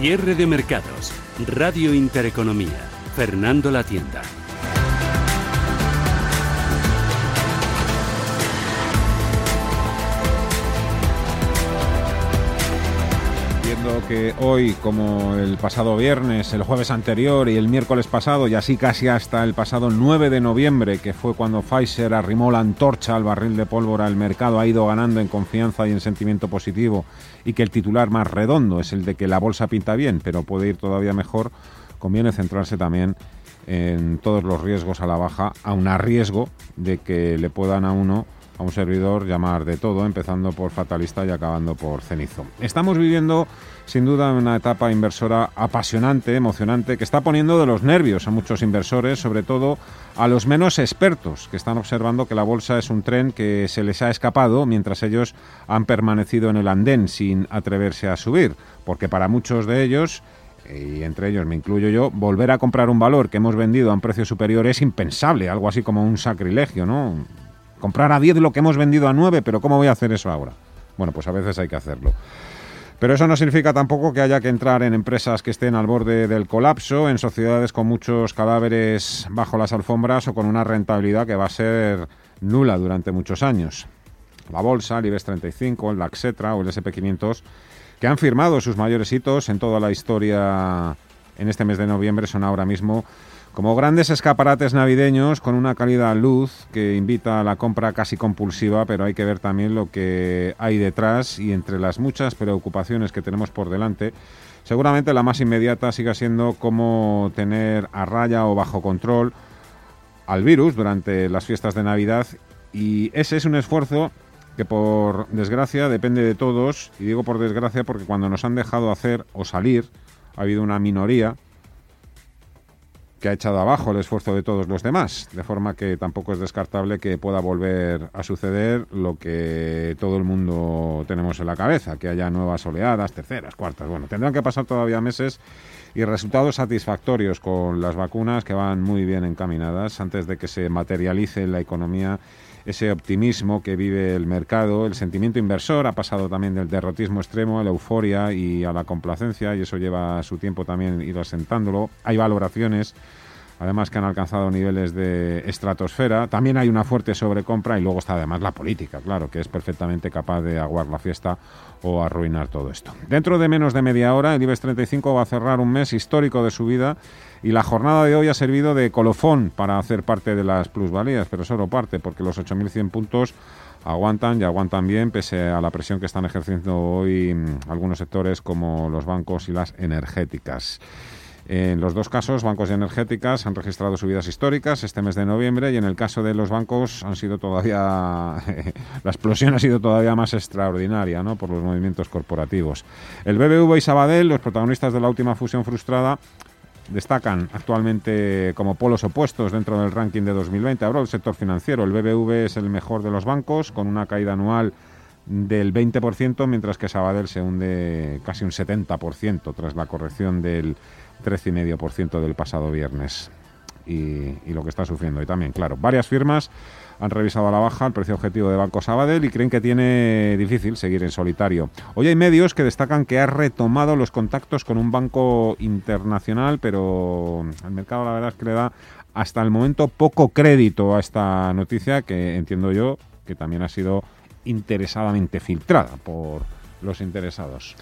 Cierre de mercados. Radio Intereconomía. Fernando La Tienda. Que hoy, como el pasado viernes, el jueves anterior y el miércoles pasado, y así casi hasta el pasado 9 de noviembre, que fue cuando Pfizer arrimó la antorcha al barril de pólvora, el mercado ha ido ganando en confianza y en sentimiento positivo, y que el titular más redondo es el de que la bolsa pinta bien, pero puede ir todavía mejor conviene centrarse también en todos los riesgos a la baja, a riesgo de que le puedan a uno, a un servidor, llamar de todo, empezando por fatalista y acabando por cenizo. Estamos viviendo, sin duda, una etapa inversora apasionante, emocionante, que está poniendo de los nervios a muchos inversores, sobre todo a los menos expertos, que están observando que la bolsa es un tren que se les ha escapado mientras ellos han permanecido en el andén sin atreverse a subir, porque para muchos de ellos y entre ellos me incluyo yo, volver a comprar un valor que hemos vendido a un precio superior es impensable, algo así como un sacrilegio, ¿no? Comprar a 10 lo que hemos vendido a 9, pero ¿cómo voy a hacer eso ahora? Bueno, pues a veces hay que hacerlo. Pero eso no significa tampoco que haya que entrar en empresas que estén al borde del colapso, en sociedades con muchos cadáveres bajo las alfombras o con una rentabilidad que va a ser nula durante muchos años. La bolsa, el IBEX 35, el Laxetra o el SP500 que han firmado sus mayores hitos en toda la historia en este mes de noviembre son ahora mismo como grandes escaparates navideños con una calidad luz que invita a la compra casi compulsiva, pero hay que ver también lo que hay detrás y entre las muchas preocupaciones que tenemos por delante, seguramente la más inmediata siga siendo cómo tener a raya o bajo control al virus durante las fiestas de Navidad. Y ese es un esfuerzo que por desgracia depende de todos, y digo por desgracia porque cuando nos han dejado hacer o salir, ha habido una minoría que ha echado abajo el esfuerzo de todos los demás, de forma que tampoco es descartable que pueda volver a suceder lo que todo el mundo tenemos en la cabeza, que haya nuevas oleadas, terceras, cuartas. Bueno, tendrán que pasar todavía meses y resultados satisfactorios con las vacunas que van muy bien encaminadas antes de que se materialice la economía ese optimismo que vive el mercado, el sentimiento inversor ha pasado también del derrotismo extremo a la euforia y a la complacencia y eso lleva su tiempo también ir asentándolo. Hay valoraciones además que han alcanzado niveles de estratosfera. También hay una fuerte sobrecompra y luego está además la política, claro, que es perfectamente capaz de aguar la fiesta o arruinar todo esto. Dentro de menos de media hora, el IBEX 35 va a cerrar un mes histórico de su vida y la jornada de hoy ha servido de colofón para hacer parte de las plusvalías, pero solo parte, porque los 8.100 puntos aguantan y aguantan bien pese a la presión que están ejerciendo hoy mm, algunos sectores como los bancos y las energéticas. En los dos casos, bancos y energéticas han registrado subidas históricas este mes de noviembre y en el caso de los bancos han sido todavía la explosión ha sido todavía más extraordinaria, ¿no? por los movimientos corporativos. El BBV y Sabadell, los protagonistas de la última fusión frustrada, destacan actualmente como polos opuestos dentro del ranking de 2020. Ahora el sector financiero, el BBV es el mejor de los bancos con una caída anual del 20%, mientras que Sabadell se hunde casi un 70% tras la corrección del 13,5% del pasado viernes. Y, lo que está sufriendo. Y también, claro, varias firmas han revisado a la baja el precio objetivo de Banco Sabadell y creen que tiene difícil seguir en solitario. Hoy hay medios que destacan que ha retomado los contactos con un banco internacional, pero el mercado la verdad es que le da hasta el momento poco crédito a esta noticia que entiendo yo que también ha sido interesadamente filtrada por los interesados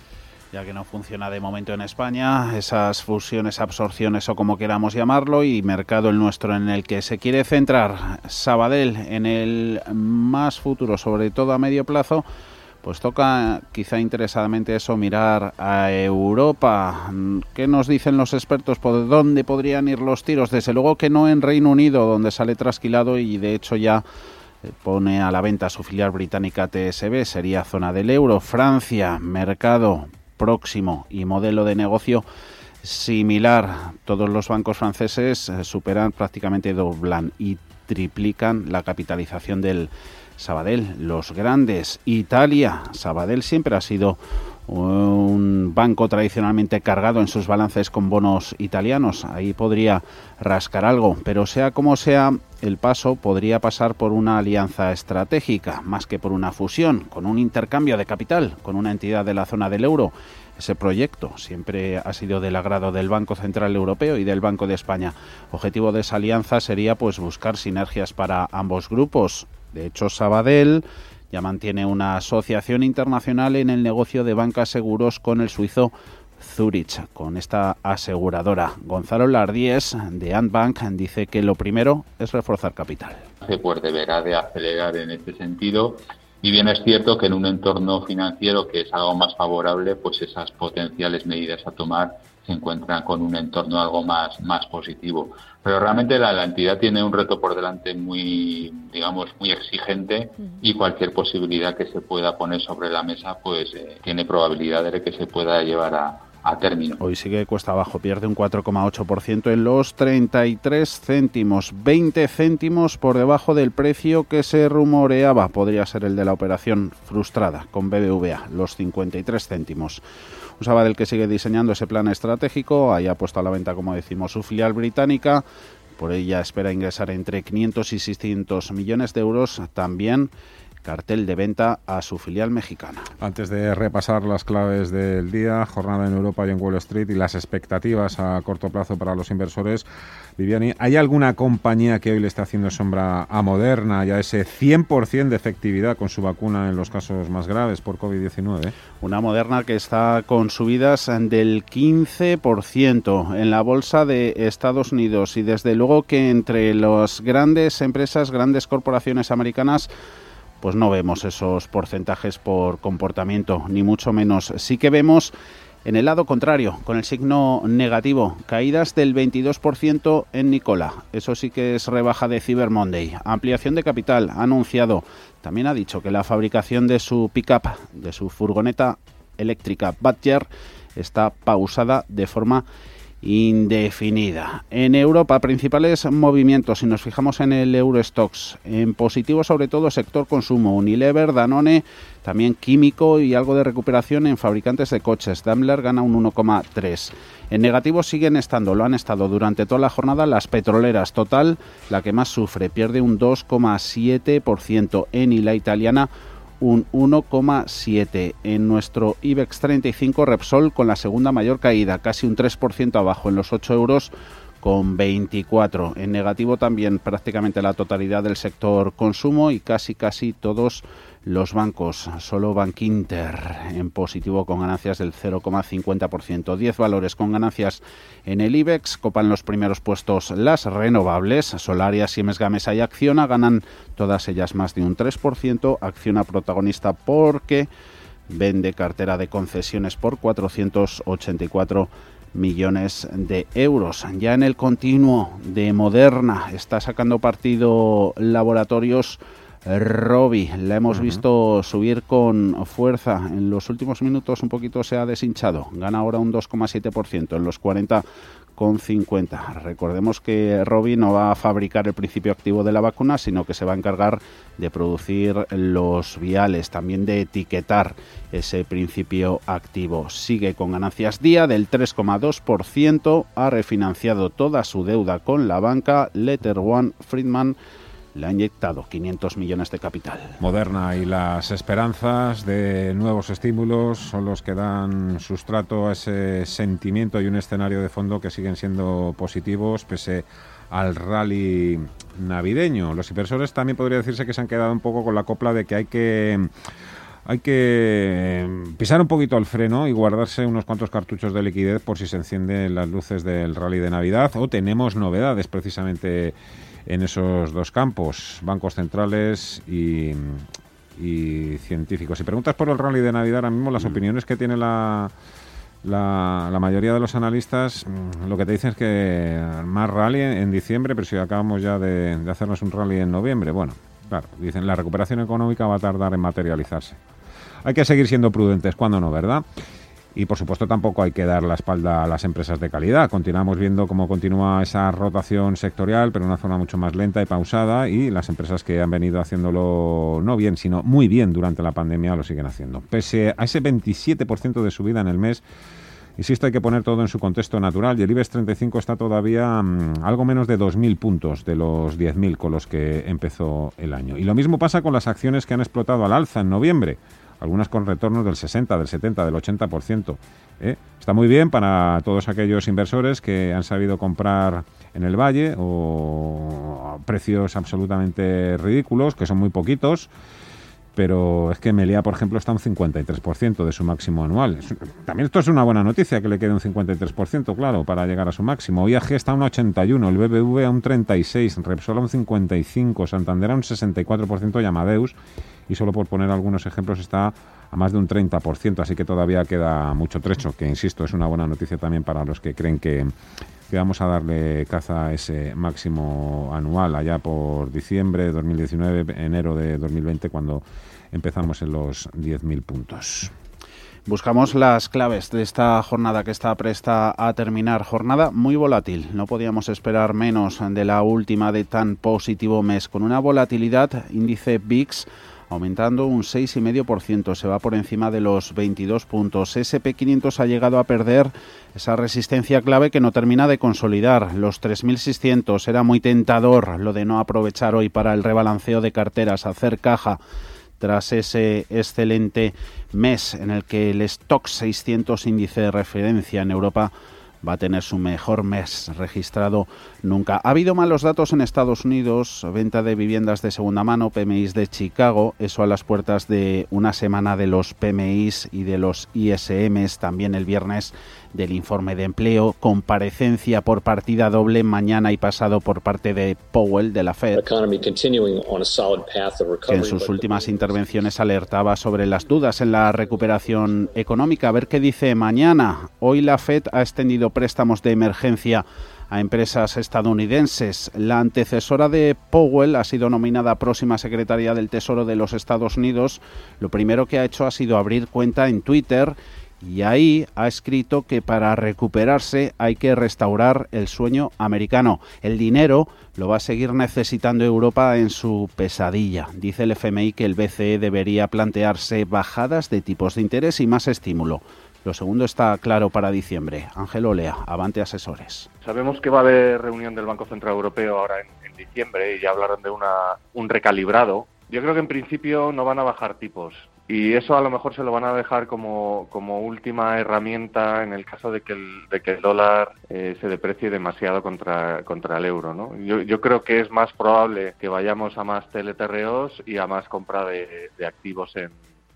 ya que no funciona de momento en España, esas fusiones, absorciones o como queramos llamarlo, y mercado el nuestro en el que se quiere centrar Sabadell en el más futuro, sobre todo a medio plazo, pues toca quizá interesadamente eso, mirar a Europa. ¿Qué nos dicen los expertos? ¿Por dónde podrían ir los tiros? Desde luego que no en Reino Unido, donde sale trasquilado y de hecho ya eh, pone a la venta su filial británica TSB, sería zona del euro. Francia, mercado próximo y modelo de negocio similar. Todos los bancos franceses eh, superan prácticamente doblan y triplican la capitalización del Sabadell. Los grandes, Italia, Sabadell siempre ha sido un banco tradicionalmente cargado en sus balances con bonos italianos. Ahí podría rascar algo, pero sea como sea, el paso podría pasar por una alianza estratégica, más que por una fusión, con un intercambio de capital con una entidad de la zona del euro. Ese proyecto siempre ha sido del agrado del Banco Central Europeo y del Banco de España. Objetivo de esa alianza sería pues buscar sinergias para ambos grupos. De hecho, Sabadell ya mantiene una asociación internacional en el negocio de bancas seguros con el suizo Zurich, con esta aseguradora. Gonzalo Lardíez de Antbank dice que lo primero es reforzar capital. Pues deberá de acelerar en este sentido y bien es cierto que en un entorno financiero que es algo más favorable, pues esas potenciales medidas a tomar se encuentran con un entorno algo más, más positivo. Pero realmente la, entidad tiene un reto por delante muy, digamos, muy exigente y cualquier posibilidad que se pueda poner sobre la mesa, pues eh, tiene probabilidades de que se pueda llevar a, a término. Hoy sigue cuesta abajo, pierde un 4,8% en los 33 céntimos, 20 céntimos por debajo del precio que se rumoreaba, podría ser el de la operación frustrada con BBVA, los 53 céntimos. Un Sabadell que sigue diseñando ese plan estratégico, ha puesto a la venta, como decimos, su filial británica. Por ella espera ingresar entre 500 y 600 millones de euros. También cartel de venta a su filial mexicana. Antes de repasar las claves del día, jornada en Europa y en Wall Street y las expectativas a corto plazo para los inversores, Viviani, ¿hay alguna compañía que hoy le está haciendo sombra a Moderna y a ese 100% de efectividad con su vacuna en los casos más graves por COVID-19? Una Moderna que está con subidas del 15% en la bolsa de Estados Unidos y desde luego que entre las grandes empresas, grandes corporaciones americanas, pues no vemos esos porcentajes por comportamiento, ni mucho menos. Sí que vemos en el lado contrario, con el signo negativo, caídas del 22% en Nicola. Eso sí que es rebaja de Cyber Monday. Ampliación de capital, ha anunciado. También ha dicho que la fabricación de su pickup, de su furgoneta eléctrica Badger, está pausada de forma indefinida. En Europa, principales movimientos, si nos fijamos en el Eurostox, en positivo sobre todo sector consumo, Unilever, Danone, también químico y algo de recuperación en fabricantes de coches. Daimler gana un 1,3. En negativo siguen estando, lo han estado durante toda la jornada las petroleras. Total, la que más sufre, pierde un 2,7%. En la italiana un 1,7. En nuestro IBEX 35 Repsol con la segunda mayor caída, casi un 3% abajo en los 8 euros con 24. En negativo también prácticamente la totalidad del sector consumo y casi casi todos los bancos. Solo Bank Inter en positivo con ganancias del 0,50%. 10 valores con ganancias en el IBEX. Copan los primeros puestos las renovables. Solaria, Siemens Gamesa y Acciona ganan todas ellas más de un 3%. Acciona protagonista porque vende cartera de concesiones por 484 millones de euros. Ya en el continuo de Moderna está sacando partido laboratorios Robbie. La hemos visto subir con fuerza. En los últimos minutos un poquito se ha deshinchado. Gana ahora un 2,7% en los 40 con 50. Recordemos que Robbie no va a fabricar el principio activo de la vacuna, sino que se va a encargar de producir los viales, también de etiquetar ese principio activo. Sigue con ganancias día del 3,2%, ha refinanciado toda su deuda con la banca Letter One Friedman le ha inyectado 500 millones de capital. Moderna y las esperanzas de nuevos estímulos son los que dan sustrato a ese sentimiento y un escenario de fondo que siguen siendo positivos pese al rally navideño. Los inversores también podría decirse que se han quedado un poco con la copla de que hay que hay que pisar un poquito el freno y guardarse unos cuantos cartuchos de liquidez por si se encienden las luces del rally de Navidad o tenemos novedades precisamente en esos dos campos, bancos centrales y, científicos. Si preguntas por el rally de Navidad, ahora mismo las mm. opiniones que tiene la, la, mayoría de los analistas mm, lo que te dicen es que más rally en, diciembre, pero si acabamos ya de, de, hacernos un rally en noviembre, bueno, claro, dicen la recuperación económica va a tardar en materializarse. Hay que seguir siendo prudentes, cuando no, ¿verdad? Y por supuesto tampoco hay que dar la espalda a las empresas de calidad. Continuamos viendo cómo continúa esa rotación sectorial, pero en una zona mucho más lenta y pausada. Y las empresas que han venido haciéndolo no bien, sino muy bien durante la pandemia lo siguen haciendo. Pese a ese 27% de subida en el mes, Insisto, hay que poner todo en su contexto natural y el IBEX 35 está todavía mm, algo menos de 2.000 puntos de los 10.000 con los que empezó el año. Y lo mismo pasa con las acciones que han explotado al alza en noviembre algunas con retornos del 60, del 70, del 80%. ¿eh? Está muy bien para todos aquellos inversores que han sabido comprar en el valle o a precios absolutamente ridículos, que son muy poquitos pero es que Melia, por ejemplo, está un 53% de su máximo anual. También esto es una buena noticia, que le quede un 53%, claro, para llegar a su máximo. IAG está a un 81%, el BBV a un 36%, Repsol a un 55%, Santander a un 64% y Amadeus, y solo por poner algunos ejemplos, está a más de un 30%, así que todavía queda mucho trecho, que insisto, es una buena noticia también para los que creen que, que vamos a darle caza a ese máximo anual allá por diciembre de 2019, enero de 2020, cuando empezamos en los 10.000 puntos. Buscamos las claves de esta jornada que está presta a terminar. Jornada muy volátil. No podíamos esperar menos de la última de tan positivo mes. Con una volatilidad, índice VIX aumentando un 6,5%, se va por encima de los 22 puntos. SP500 ha llegado a perder esa resistencia clave que no termina de consolidar. Los 3.600 era muy tentador lo de no aprovechar hoy para el rebalanceo de carteras, hacer caja tras ese excelente mes en el que el Stock 600 índice de referencia en Europa va a tener su mejor mes registrado nunca. Ha habido malos datos en Estados Unidos, venta de viviendas de segunda mano, PMIs de Chicago, eso a las puertas de una semana de los PMIs y de los ISMs, también el viernes del informe de empleo, comparecencia por partida doble mañana y pasado por parte de Powell de la Fed, que en sus últimas intervenciones alertaba sobre las dudas en la recuperación económica. A ver qué dice mañana. Hoy la Fed ha extendido préstamos de emergencia a empresas estadounidenses. La antecesora de Powell ha sido nominada próxima secretaria del Tesoro de los Estados Unidos. Lo primero que ha hecho ha sido abrir cuenta en Twitter y ahí ha escrito que para recuperarse hay que restaurar el sueño americano. El dinero lo va a seguir necesitando Europa en su pesadilla. Dice el FMI que el BCE debería plantearse bajadas de tipos de interés y más estímulo. Lo segundo está claro para diciembre. Ángel Olea, Avante Asesores. Sabemos que va a haber reunión del Banco Central Europeo ahora en, diciembre y ya hablaron de un recalibrado. Yo creo que en principio no van a bajar tipos y eso a lo mejor se lo van a dejar como, como última herramienta en el caso de que el, de que el dólar eh, se deprecie demasiado contra, contra el euro. ¿no? Yo, yo creo que es más probable que vayamos a más teleterreos y a más compra de, de activos en,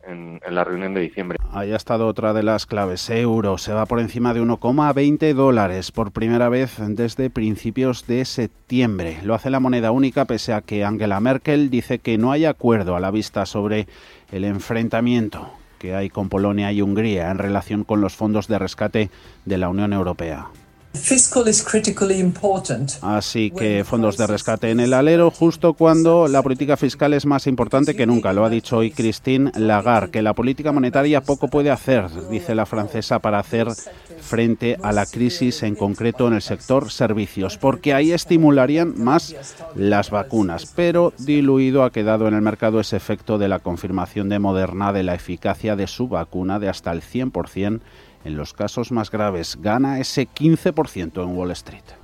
en, la reunión de diciembre. Ahí ha estado otra de las claves. Euro se va por encima de 1,20 dólares por primera vez desde principios de septiembre. Lo hace la moneda única pese a que Angela Merkel dice que no hay acuerdo a la vista sobre el enfrentamiento que hay con Polonia y Hungría en relación con los fondos de rescate de la Unión Europea. Así que fondos de rescate en el alero justo cuando la política fiscal es más importante que nunca. Lo ha dicho hoy Christine Lagarde, que la política monetaria poco puede hacer, dice la francesa, para hacer frente a la crisis en concreto en el sector servicios, porque ahí estimularían más las vacunas. Pero diluido ha quedado en el mercado ese efecto de la confirmación de Moderna de la eficacia de su vacuna de hasta el 100% en los casos más graves. Gana ese 15% en Wall Street.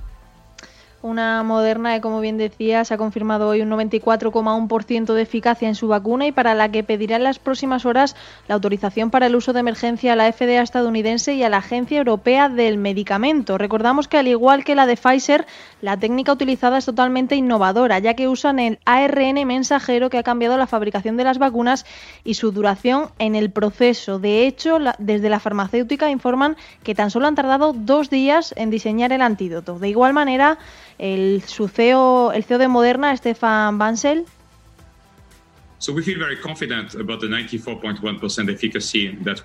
Una Moderna que, como bien decía, se ha confirmado hoy un 94,1% de eficacia en su vacuna y para la que pedirá en las próximas horas la autorización para el uso de emergencia a la FDA estadounidense y a la Agencia Europea del Medicamento. Recordamos que, al igual que la de Pfizer, la técnica utilizada es totalmente innovadora, ya que usan el ARN mensajero que ha cambiado la fabricación de las vacunas y su duración en el proceso. De hecho, desde la farmacéutica informan que tan solo han tardado dos días en diseñar el antídoto. De igual manera, el, CEO, el CEO de Moderna, Stefan Bansel,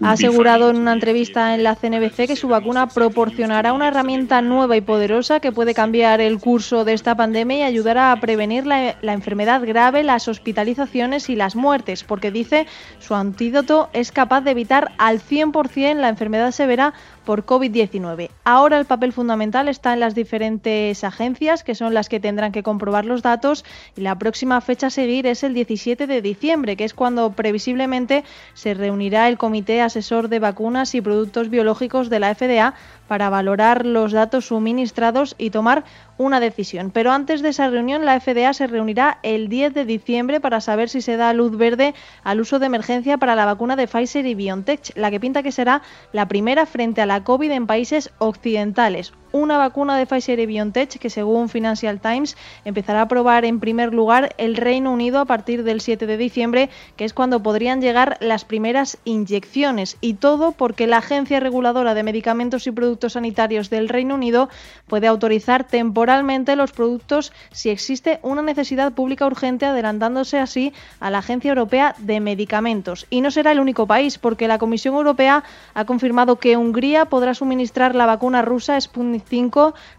Ha asegurado en una entrevista en la CNBC que su vacuna proporcionará una herramienta nueva y poderosa que puede cambiar el curso de esta pandemia y ayudará a prevenir la, la enfermedad grave, las hospitalizaciones y las muertes, porque dice su antídoto es capaz de evitar al 100% la enfermedad severa por COVID-19. Ahora el papel fundamental está en las diferentes agencias, que son las que tendrán que comprobar los datos, y la próxima fecha a seguir es el 17 de diciembre, que es cuando previsiblemente se reunirá el Comité Asesor de Vacunas y Productos Biológicos de la FDA para valorar los datos suministrados y tomar una decisión. Pero antes de esa reunión, la FDA se reunirá el 10 de diciembre para saber si se da luz verde al uso de emergencia para la vacuna de Pfizer y BioNTech, la que pinta que será la primera frente a la COVID en países occidentales una vacuna de Pfizer y BioNTech que según Financial Times empezará a probar en primer lugar el Reino Unido a partir del 7 de diciembre, que es cuando podrían llegar las primeras inyecciones. Y todo porque la Agencia Reguladora de Medicamentos y Productos Sanitarios del Reino Unido puede autorizar temporalmente los productos si existe una necesidad pública urgente, adelantándose así a la Agencia Europea de Medicamentos. Y no será el único país, porque la Comisión Europea ha confirmado que Hungría podrá suministrar la vacuna rusa Sputnik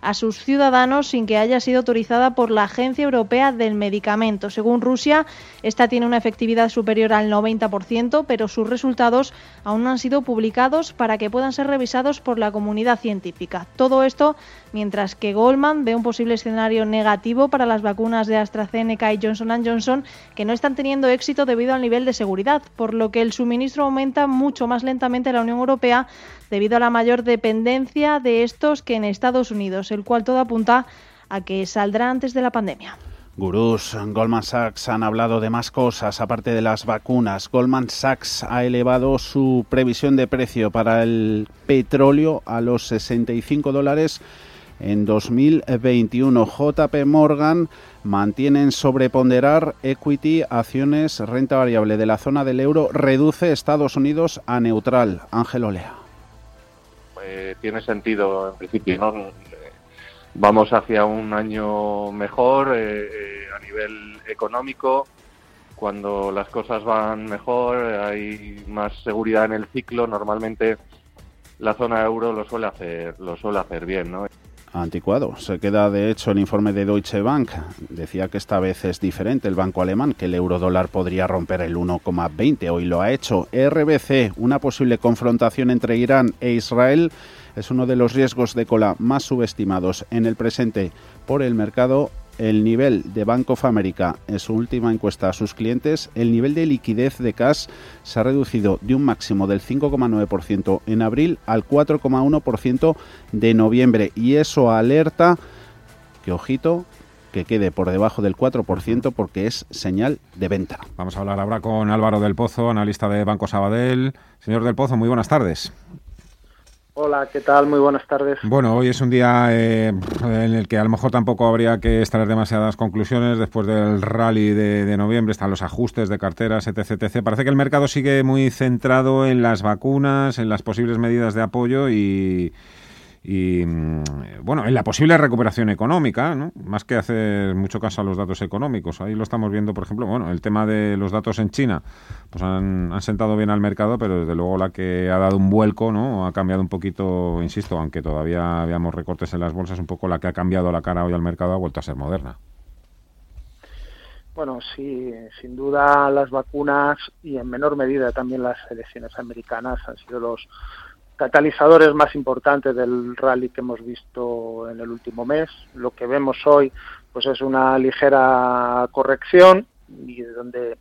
a sus ciudadanos sin que haya sido autorizada por la Agencia Europea del Medicamento. Según Rusia, esta tiene una efectividad superior al 90%, pero sus resultados aún no han sido publicados para que puedan ser revisados por la comunidad científica. Todo esto mientras que Goldman ve un posible escenario negativo para las vacunas de AstraZeneca y Johnson Johnson que no están teniendo éxito debido al nivel de seguridad, por lo que el suministro aumenta mucho más lentamente en la Unión Europea debido a la mayor dependencia de estos que en Estados Unidos, el cual todo apunta a que saldrá antes de la pandemia. Gurús, Goldman Sachs han hablado de más cosas aparte de las vacunas. Goldman Sachs ha elevado su previsión de precio para el petróleo a los 65 dólares en 2021. JP Morgan mantiene en sobreponderar equity, acciones, renta variable de la zona del euro, reduce Estados Unidos a neutral. Ángel Olea. Eh, tiene sentido en principio, ¿no? Vamos hacia un año mejor eh, eh, a nivel económico. Cuando las cosas van mejor, hay más seguridad en el ciclo. Normalmente la zona euro lo suele hacer, lo suele hacer bien, ¿no? anticuado. Se queda, de hecho, el informe de Deutsche Bank. Decía que esta vez es diferente el banco alemán, que el euro dólar podría romper el 1,20. Hoy lo ha hecho. RBC, una posible confrontación entre Irán e Israel, es uno de los riesgos de cola más subestimados en el presente por el mercado el nivel de Bank of America en su última encuesta a sus clientes, el nivel de liquidez de cash se ha reducido de un máximo del 5,9% en abril al 4,1% de noviembre y eso alerta que ojito que quede por debajo del 4% porque es señal de venta. Vamos a hablar ahora con Álvaro del Pozo, analista de Banco Sabadell. Señor del Pozo, muy buenas tardes. Hola, ¿qué tal? Muy buenas tardes. Bueno, hoy es un día eh, en el que a lo mejor tampoco habría que extraer demasiadas conclusiones después del rally de, noviembre, están los ajustes de carteras, etc, etc. Parece que el mercado sigue muy centrado en las vacunas, en las posibles medidas de apoyo y, y mm, bueno, en la posible recuperación económica, ¿no? más que hacer mucho caso a los datos económicos. Ahí lo estamos viendo, por ejemplo, bueno, el tema de los datos en China, pues han, han sentado bien al mercado, pero desde luego la que ha dado un vuelco, ¿no? ha cambiado un poquito, insisto, aunque todavía habíamos recortes en las bolsas, un poco la que ha cambiado la cara hoy al mercado ha vuelto a ser moderna. Bueno, sí, sin duda las vacunas y en menor medida también las elecciones americanas han sido los catalizadores más importantes del rally que hemos visto en el último mes. Lo que vemos hoy pues es una ligera corrección y donde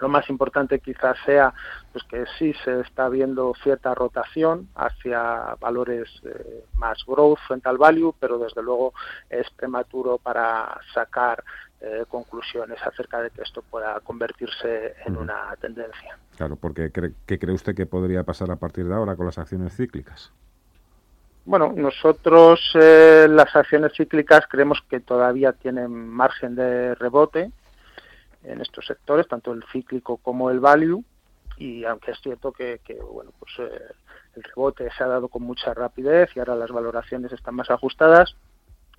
lo más importante quizás sea pues que sí se está viendo cierta rotación hacia valores eh, más growth frente al value, pero desde luego es prematuro para sacar eh, conclusiones acerca de que esto pueda convertirse en una tendencia. Claro, porque ¿qué cree usted que podría pasar a partir de ahora con las acciones cíclicas? Bueno, nosotros eh, las acciones cíclicas creemos que todavía tienen margen de rebote en estos sectores, tanto el cíclico como el value, y aunque es cierto que, bueno, pues eh, el rebote se ha dado con mucha rapidez y ahora las valoraciones están más ajustadas,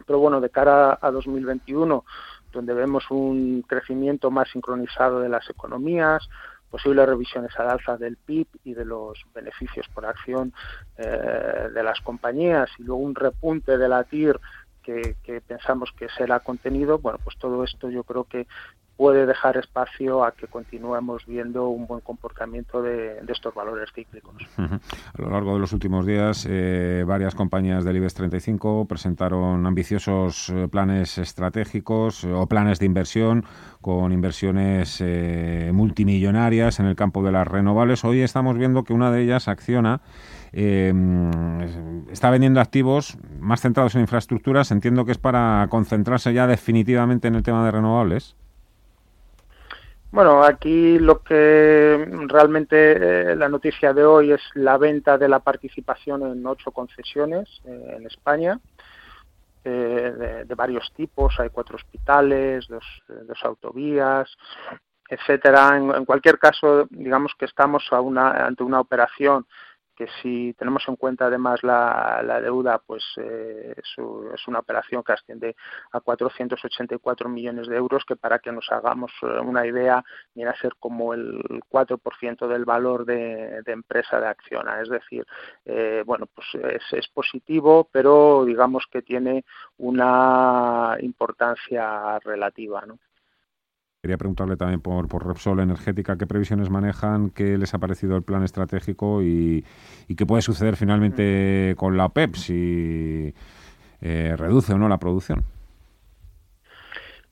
pero bueno, de cara a 2021 donde vemos un crecimiento más sincronizado de las economías, posibles revisiones al alza del PIB y de los beneficios por acción eh, de las compañías y luego un repunte de la TIR que, pensamos que será contenido, bueno, pues todo esto yo creo que puede dejar espacio a que continuemos viendo un buen comportamiento de, estos valores cíclicos. A lo largo de los últimos días, eh, varias compañías del IBEX 35 presentaron ambiciosos eh, planes estratégicos eh, o planes de inversión con inversiones multimillonarias en el campo de las renovables. Hoy estamos viendo que una de ellas, Acciona, está vendiendo activos más centrados en infraestructuras. Entiendo que es para concentrarse ya definitivamente en el tema de renovables. Bueno, aquí lo que realmente eh, la noticia de hoy es la venta de la participación en ocho concesiones eh, en España, eh, de, varios tipos. Hay cuatro hospitales, dos, dos autovías, etcétera. En, en, cualquier caso, digamos que estamos a una, ante una operación que si tenemos en cuenta además la, deuda, pues eh, es, una operación que asciende a 484 millones de euros, que para que nos hagamos eh, una idea, viene a ser como el 4% del valor de, empresa de Acciona. Es decir, eh, bueno, pues es, es positivo, pero digamos que tiene una importancia relativa, ¿no? Quería preguntarle también por, por Repsol Energética qué previsiones manejan, qué les ha parecido el plan estratégico y, qué puede suceder finalmente con la OPEP si eh, reduce o no la producción.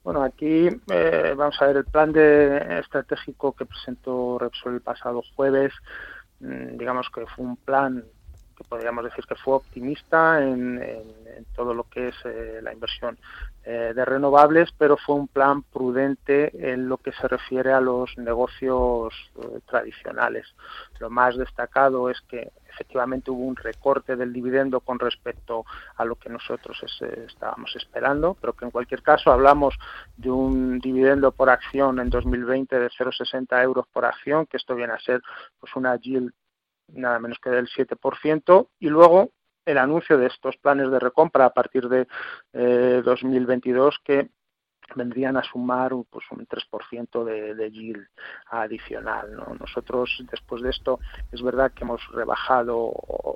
Bueno, aquí eh, vamos a ver el plan de estratégico que presentó Repsol el pasado jueves. Mm, digamos que fue un plan que podríamos decir que fue optimista en, todo lo que es eh, la inversión eh, de renovables, pero fue un plan prudente en lo que se refiere a los negocios eh, tradicionales. Lo más destacado es que efectivamente hubo un recorte del dividendo con respecto a lo que nosotros estábamos esperando, pero que en cualquier caso hablamos de un dividendo por acción en 2020 de 0,60 euros por acción, que esto viene a ser pues una yield nada menos que del 7%, y luego el anuncio de estos planes de recompra a partir de eh, 2022 que vendrían a sumar pues, un 3% de, de yield adicional. ¿no? Nosotros, después de esto, es verdad que hemos rebajado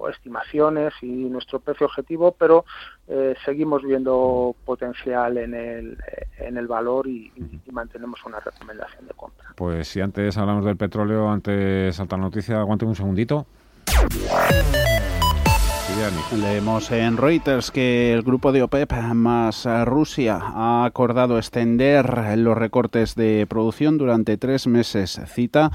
estimaciones y nuestro precio objetivo, pero eh, seguimos viendo potencial en el, en el valor y, mantenemos una recomendación de compra. Pues si antes hablamos del petróleo, antes salta noticia, aguante un segundito. Leemos en Reuters que el grupo de OPEP más Rusia ha acordado extender los recortes de producción durante tres meses. Cita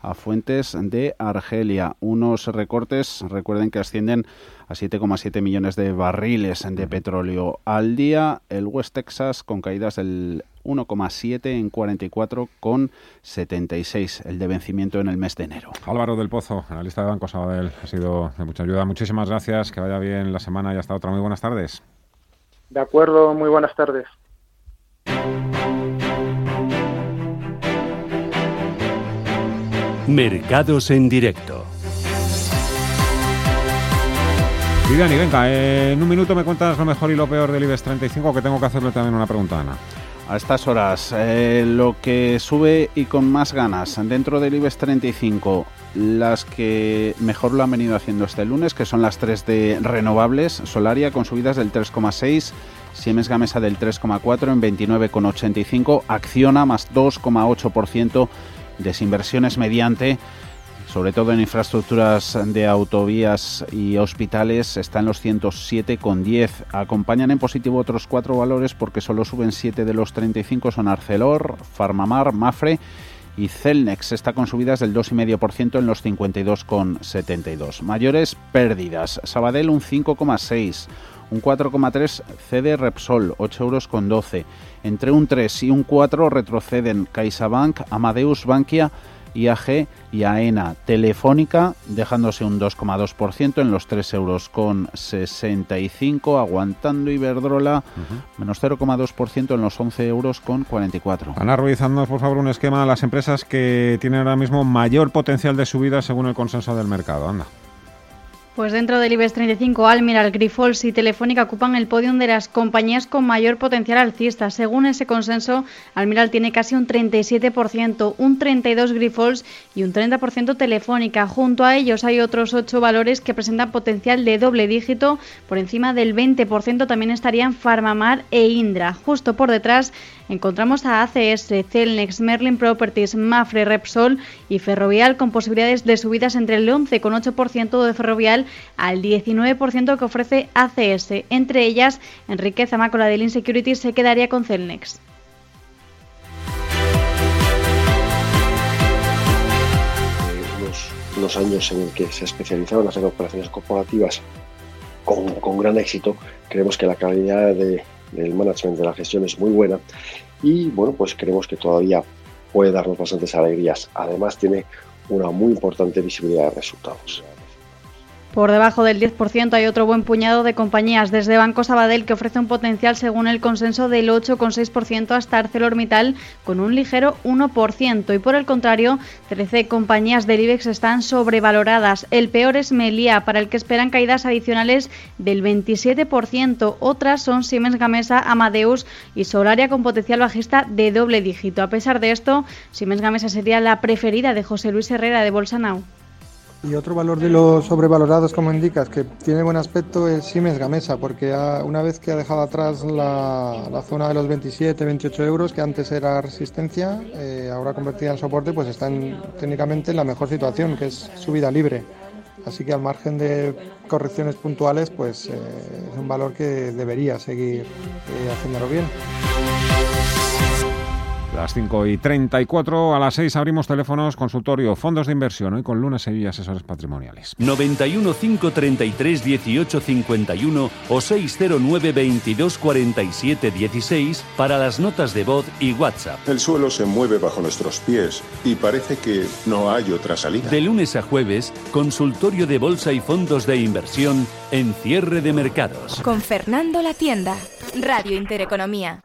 a fuentes de Argelia. Unos recortes, recuerden que ascienden a 7,7 millones de barriles de petróleo al día. El West Texas con caídas del 1,7 en 44,76 el de vencimiento en el mes de enero. Álvaro del Pozo, analista de Banco Sabadell, ha sido de mucha ayuda. Muchísimas gracias, que vaya bien la semana y hasta otra. Muy buenas tardes. De acuerdo, muy buenas tardes. Mercados en directo. Y Dani, venga, en un minuto me cuentas lo mejor y lo peor del IBEX 35, que tengo que hacerle también una pregunta, Ana. A estas horas, eh, lo que sube y con más ganas dentro del IBEX 35, las que mejor lo han venido haciendo este lunes, que son las tres de renovables, Solaria con subidas del 3,6, Siemens Gamesa del 3,4 en 29,85, Acciona más 2,8% desinversiones mediante, sobre todo en infraestructuras de autovías y hospitales, está en los 107,10. Acompañan en positivo otros cuatro valores porque solo suben 7 de los 35, son Arcelor, Farmamar, Mafre y Celnex está con subidas del 2,5% en los 52,72. Mayores pérdidas. Sabadell un 5,6. Un 4,3 cede Repsol, 8 euros con 12. Entre un 3 y un 4 retroceden CaixaBank, Amadeus Bankia, IAG y AENA. Telefónica dejándose un 2,2% en los 3 euros con 65, aguantando Iberdrola menos 0,2% en los 11 euros con 44. Ana Ruiz, por favor un esquema de las empresas que tienen ahora mismo mayor potencial de subida según el consenso del mercado. Anda. Pues dentro del IBEX 35, Almiral, Grifols y Telefónica ocupan el podio de las compañías con mayor potencial alcista. Según ese consenso, Almiral tiene casi un 37%, un 32% Grifols y un 30% Telefónica. Junto a ellos hay otros ocho valores que presentan potencial de doble dígito. Por encima del 20% también estarían Farmamar e Indra. Justo por detrás encontramos a ACS, Celnex, Merlin Properties, Mafre, Repsol y Ferrovial con posibilidades de subidas entre el 11,8% de Ferrovial al 19% que ofrece ACS. Entre ellas, Enrique Zamácola del Insecurity se quedaría con Celnex. Unos, años en el que se especializaron las operaciones corporativas con, gran éxito, creemos que la calidad del management de la gestión es muy buena y bueno, pues creemos que todavía puede darnos bastantes alegrías. Además tiene una muy importante visibilidad de resultados. Por debajo del 10% hay otro buen puñado de compañías, desde Banco Sabadell que ofrece un potencial según el consenso del 8,6% hasta ArcelorMittal con un ligero 1%. Y por el contrario, 13 compañías del IBEX están sobrevaloradas. El peor es Melia, para el que esperan caídas adicionales del 27%. Otras son Siemens Gamesa, Amadeus y Solaria con potencial bajista de doble dígito. A pesar de esto, Siemens Gamesa sería la preferida de José Luis Herrera de Bolsa Now. Y otro valor de los sobrevalorados, como indicas, que tiene buen aspecto es Siemens Gamesa, porque una vez que ha dejado atrás la, zona de los 27, 28 euros, que antes era resistencia, eh, ahora convertida en soporte, pues está técnicamente en la mejor situación, que es subida libre. Así que al margen de correcciones puntuales, pues eh, es un valor que debería seguir eh, haciéndolo bien. Las 5 y 34, a las 6 abrimos teléfonos, consultorio, fondos de inversión, hoy con Luna Sevilla, asesores patrimoniales. 91 533 18 51 o 609 22 47 16 para las notas de voz y WhatsApp. El suelo se mueve bajo nuestros pies y parece que no hay otra salida. De lunes a jueves, consultorio de bolsa y fondos de inversión en cierre de mercados. Con Fernando La Tienda, Radio Intereconomía.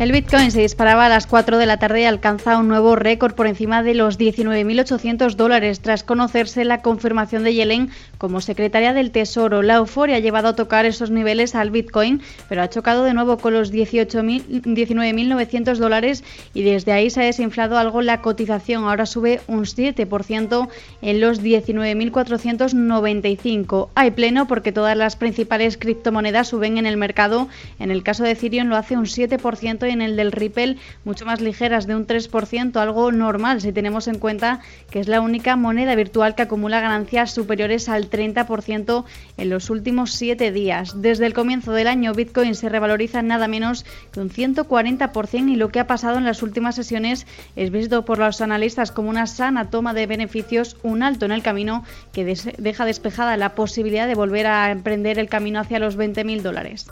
El Bitcoin se disparaba a las 4 de la tarde y alcanza un nuevo récord por encima de los 19.800 dólares tras conocerse la confirmación de Yellen como secretaria del Tesoro. La euforia ha llevado a tocar esos niveles al Bitcoin, pero ha chocado de nuevo con los 19.900 dólares y desde ahí se ha desinflado algo la cotización. Ahora sube un 7% en los 19.495. Hay pleno porque todas las principales criptomonedas suben en el mercado. En el caso de Ethereum lo hace un 7% en el del Ripple mucho más ligeras, de un 3%, algo normal si tenemos en cuenta que es la única moneda virtual que acumula ganancias superiores al 30% en los últimos siete días. Desde el comienzo del año, Bitcoin se revaloriza nada menos que un 140% y lo que ha pasado en las últimas sesiones es visto por los analistas como una sana toma de beneficios, un alto en el camino que deja despejada la posibilidad de volver a emprender el camino hacia los 20.000 dólares.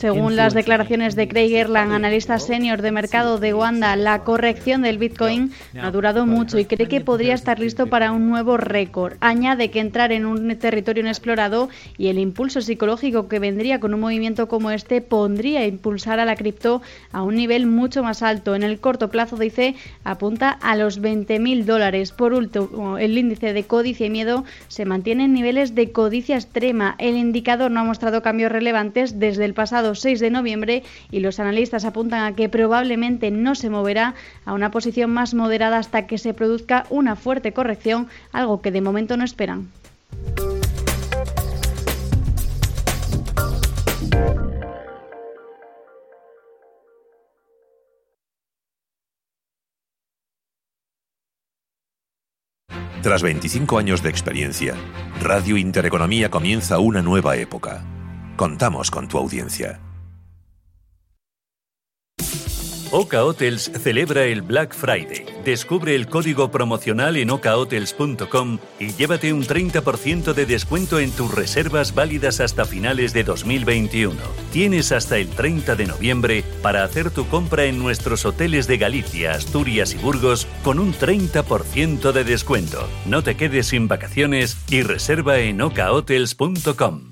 Según las declaraciones de Craig Erland, analista senior de mercado de Wanda, la corrección del Bitcoin no ha durado mucho y cree que podría estar listo para un nuevo récord. Añade que entrar en un territorio inexplorado y el impulso psicológico que vendría con un movimiento como este pondría a impulsar a la cripto a un nivel mucho más alto. En el corto plazo, dice, apunta a los 20.000 dólares. Por último, el índice de codicia y miedo se mantiene en niveles de codicia el indicador no ha mostrado cambios relevantes desde el pasado 6 de noviembre y los analistas apuntan a que probablemente no se moverá a una posición más moderada hasta que se produzca una fuerte corrección, algo que de momento no esperan. Tras 25 años de experiencia, Radio Intereconomía comienza una nueva época. Contamos con tu audiencia. Oca Hotels celebra el Black Friday. Descubre el código promocional en okahotels.com y llévate un 30% de descuento en tus reservas válidas hasta finales de 2021. Tienes hasta el 30 de noviembre para hacer tu compra en nuestros hoteles de Galicia, Asturias y Burgos con un 30% de descuento. No te quedes sin vacaciones y reserva en okahotels.com.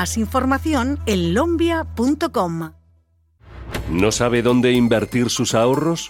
Información en lombia.com. ¿No sabe dónde invertir sus ahorros?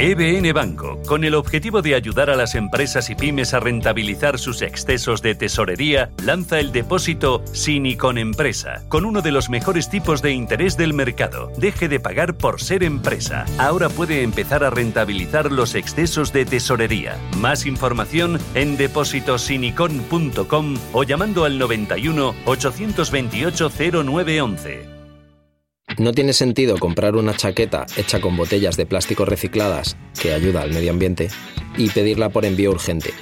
EBN Banco, con el objetivo de ayudar a las empresas y pymes a rentabilizar sus excesos de tesorería, lanza el depósito sin empresa, con uno de los mejores tipos de interés del mercado. Deje de pagar por ser empresa. Ahora puede empezar a rentabilizar los excesos de tesorería. Más información en depósitosinicon.com o llamando al 91 828 0911. No tiene sentido comprar una chaqueta hecha con botellas de plástico recicladas, que ayuda al medio ambiente, y pedirla por envío urgente,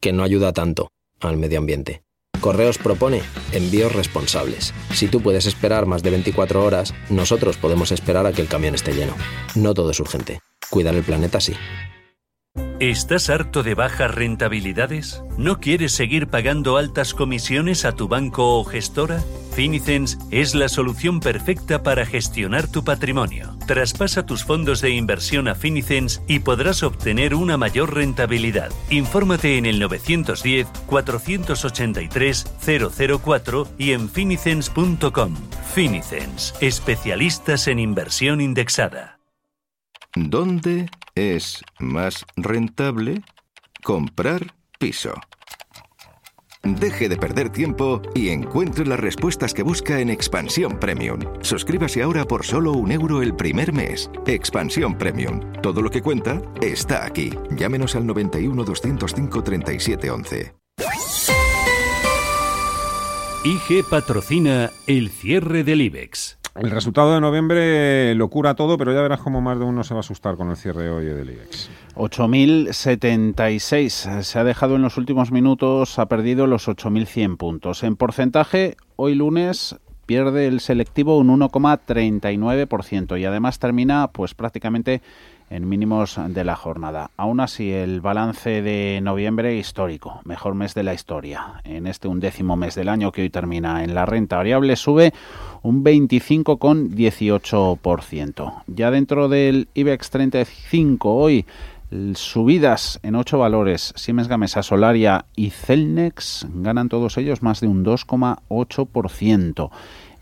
que no ayuda tanto al medio ambiente. Correos propone envíos responsables. Si tú puedes esperar más de 24 horas, nosotros podemos esperar a que el camión esté lleno. No todo es urgente. Cuidar el planeta sí. ¿Estás harto de bajas rentabilidades? ¿No quieres seguir pagando altas comisiones a tu banco o gestora? Finicens es la solución perfecta para gestionar tu patrimonio. Traspasa tus fondos de inversión a Finicens y podrás obtener una mayor rentabilidad. Infórmate en el 910-483-004 y en finicens.com. Finicens, especialistas en inversión indexada. ¿Dónde es más rentable comprar piso? Deje de perder tiempo y encuentre las respuestas que busca en Expansión Premium. Suscríbase ahora por solo un euro el primer mes. Expansión Premium. Todo lo que cuenta está aquí. Llámenos al 91 205 3711. IG patrocina el cierre del IBEX. El resultado de noviembre lo cura todo, pero ya verás cómo más de uno se va a asustar con el cierre hoy del IBEX. 8.076. Se ha dejado en los últimos minutos, ha perdido los 8.100 puntos. En porcentaje, hoy lunes pierde el selectivo un 1,39% y además termina pues prácticamente en mínimos de la jornada. Aún así, el balance de noviembre histórico, mejor mes de la historia. En este undécimo mes del año que hoy termina en la renta variable sube un 25,18%. Ya dentro del IBEX 35 hoy subidas en ocho valores, Siemens Gamesa, Solaria y Celnex ganan todos ellos más de un 2,8%.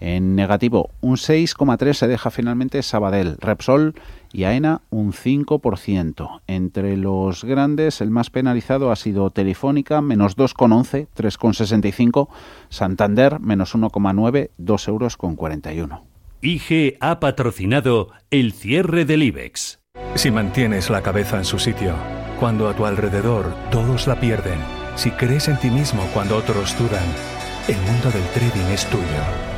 En negativo, un 6,3 se deja finalmente Sabadell, Repsol y AENA un 5%. Entre los grandes, el más penalizado ha sido Telefónica, menos 2,11, 3,65, Santander, menos 1,9, 2 euros con 41. IG ha patrocinado el cierre del IBEX. Si mantienes la cabeza en su sitio, cuando a tu alrededor todos la pierden, si crees en ti mismo cuando otros dudan, el mundo del trading es tuyo.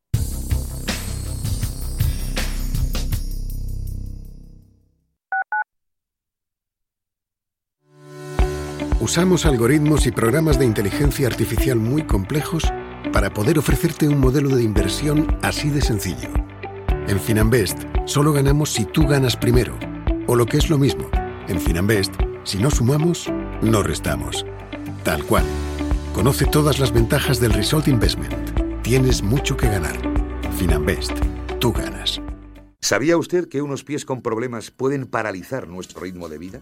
Usamos algoritmos y programas de inteligencia artificial muy complejos para poder ofrecerte un modelo de inversión así de sencillo. En Finanbest solo ganamos si tú ganas primero, o lo que es lo mismo, En Finanbest, si no sumamos, no restamos. Tal cual. Conoce todas las ventajas del Result Investment. Tienes mucho que ganar. Finanbest, tú ganas. ¿Sabía usted que unos pies con problemas pueden paralizar nuestro ritmo de vida?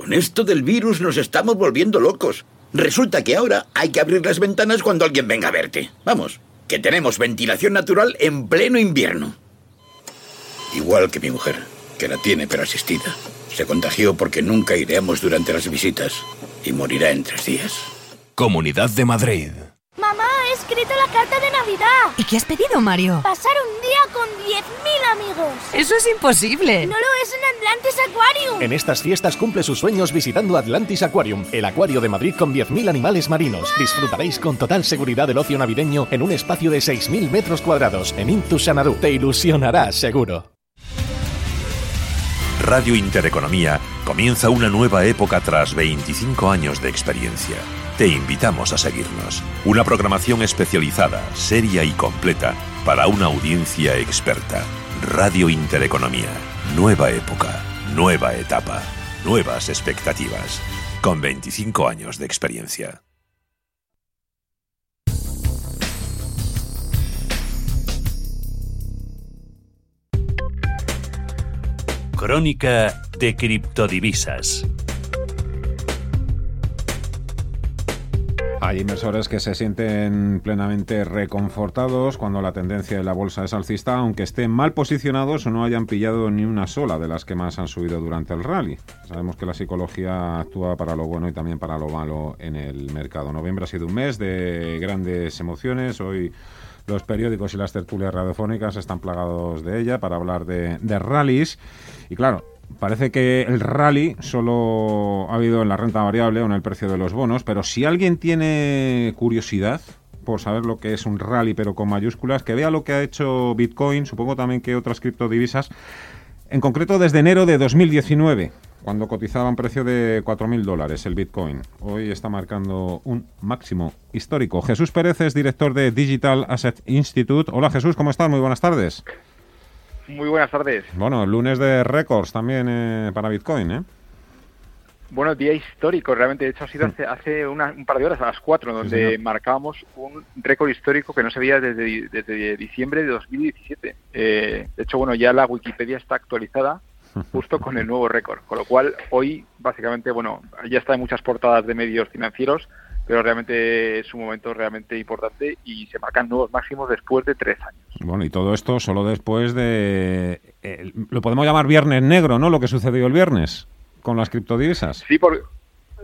Con esto del virus nos estamos volviendo locos. Resulta que ahora hay que abrir las ventanas cuando alguien venga a verte. Vamos, que tenemos ventilación natural en pleno invierno. Igual que mi mujer, que la tiene pero asistida. Se contagió porque nunca iremos durante las visitas y morirá en tres días. Comunidad de Madrid. Mamá, he escrito la carta de Navidad. ¿Y qué has pedido, Mario? Pasar un día con 10.000 amigos. Eso es imposible. No lo es en Atlantis Aquarium. En estas fiestas cumple sus sueños visitando Atlantis Aquarium, el acuario de Madrid con 10.000 animales marinos. Disfrutaréis con total seguridad del ocio navideño en un espacio de 6.000 metros cuadrados en Intu Sanadú. Te ilusionará seguro. Radio Intereconomía comienza una nueva época tras 25 años de experiencia. Te invitamos a seguirnos. Una programación especializada, seria y completa para una audiencia experta. Radio Intereconomía. Nueva época, nueva etapa, nuevas expectativas. Con 25 años de experiencia. Crónica de criptodivisas. Hay inversores que se sienten plenamente reconfortados cuando la tendencia de la bolsa es alcista, aunque estén mal posicionados o no hayan pillado ni una sola de las que más han subido durante el rally. Sabemos que la psicología actúa para lo bueno y también para lo malo en el mercado. Noviembre ha sido un mes de grandes emociones. Hoy los periódicos y las tertulias radiofónicas están plagados de ella para hablar de, de rallies. Y claro, parece que el rally solo ha habido en la renta variable o en el precio de los bonos, pero si alguien tiene curiosidad por saber lo que es un rally, pero con mayúsculas, que vea lo que ha hecho Bitcoin, supongo también que otras criptodivisas, en concreto desde enero de 2019, cuando cotizaba un precio de 4.000 dólares el Bitcoin. Hoy está marcando un máximo histórico. Jesús Pérez es director de Digital Asset Institute. Hola Jesús, ¿cómo estás? Muy buenas tardes. Muy buenas tardes. Bueno, lunes de récords también eh, para Bitcoin, ¿eh? Bueno, día histórico, realmente. De hecho, ha sido hace, hace una, un par de horas, a las 4, donde marcábamos un récord histórico que no se veía desde, desde diciembre de 2017. Eh, de hecho, bueno, ya la Wikipedia está actualizada justo con el nuevo récord. Con lo cual, hoy, básicamente, bueno, ya está en muchas portadas de medios financieros, pero realmente es un momento realmente importante y se marcan nuevos máximos después de tres años. Bueno, y todo esto solo después de... eh, lo podemos llamar viernes negro, ¿no? Lo que sucedió el viernes con las criptodivisas. Sí, por,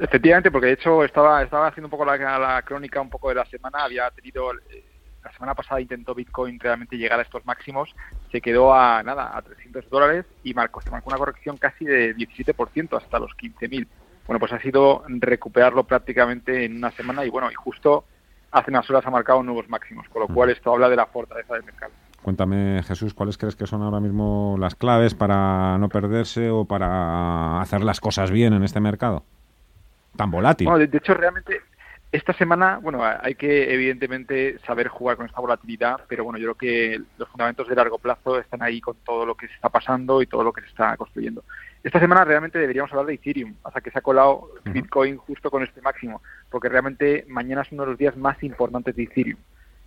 efectivamente, porque de hecho estaba, estaba haciendo un poco la, la crónica un poco de la semana, había tenido... eh, la semana pasada intentó Bitcoin realmente llegar a estos máximos, se quedó a nada, a 300 dólares y marcó, se marcó una corrección casi de 17% hasta los 15.000. Bueno, pues ha sido recuperarlo prácticamente en una semana y bueno, y justo hace unas horas ha marcado nuevos máximos, con lo cual esto habla de la fortaleza del mercado. Cuéntame, Jesús, ¿cuáles crees que son ahora mismo las claves para no perderse o para hacer las cosas bien en este mercado? Tan volátil. Bueno, de, de hecho, realmente esta semana, bueno, hay que evidentemente saber jugar con esta volatilidad, pero bueno, yo creo que los fundamentos de largo plazo están ahí con todo lo que se está pasando y todo lo que se está construyendo. Esta semana realmente deberíamos hablar de Ethereum, hasta que se ha colado Bitcoin justo con este máximo, porque realmente mañana es uno de los días más importantes de Ethereum,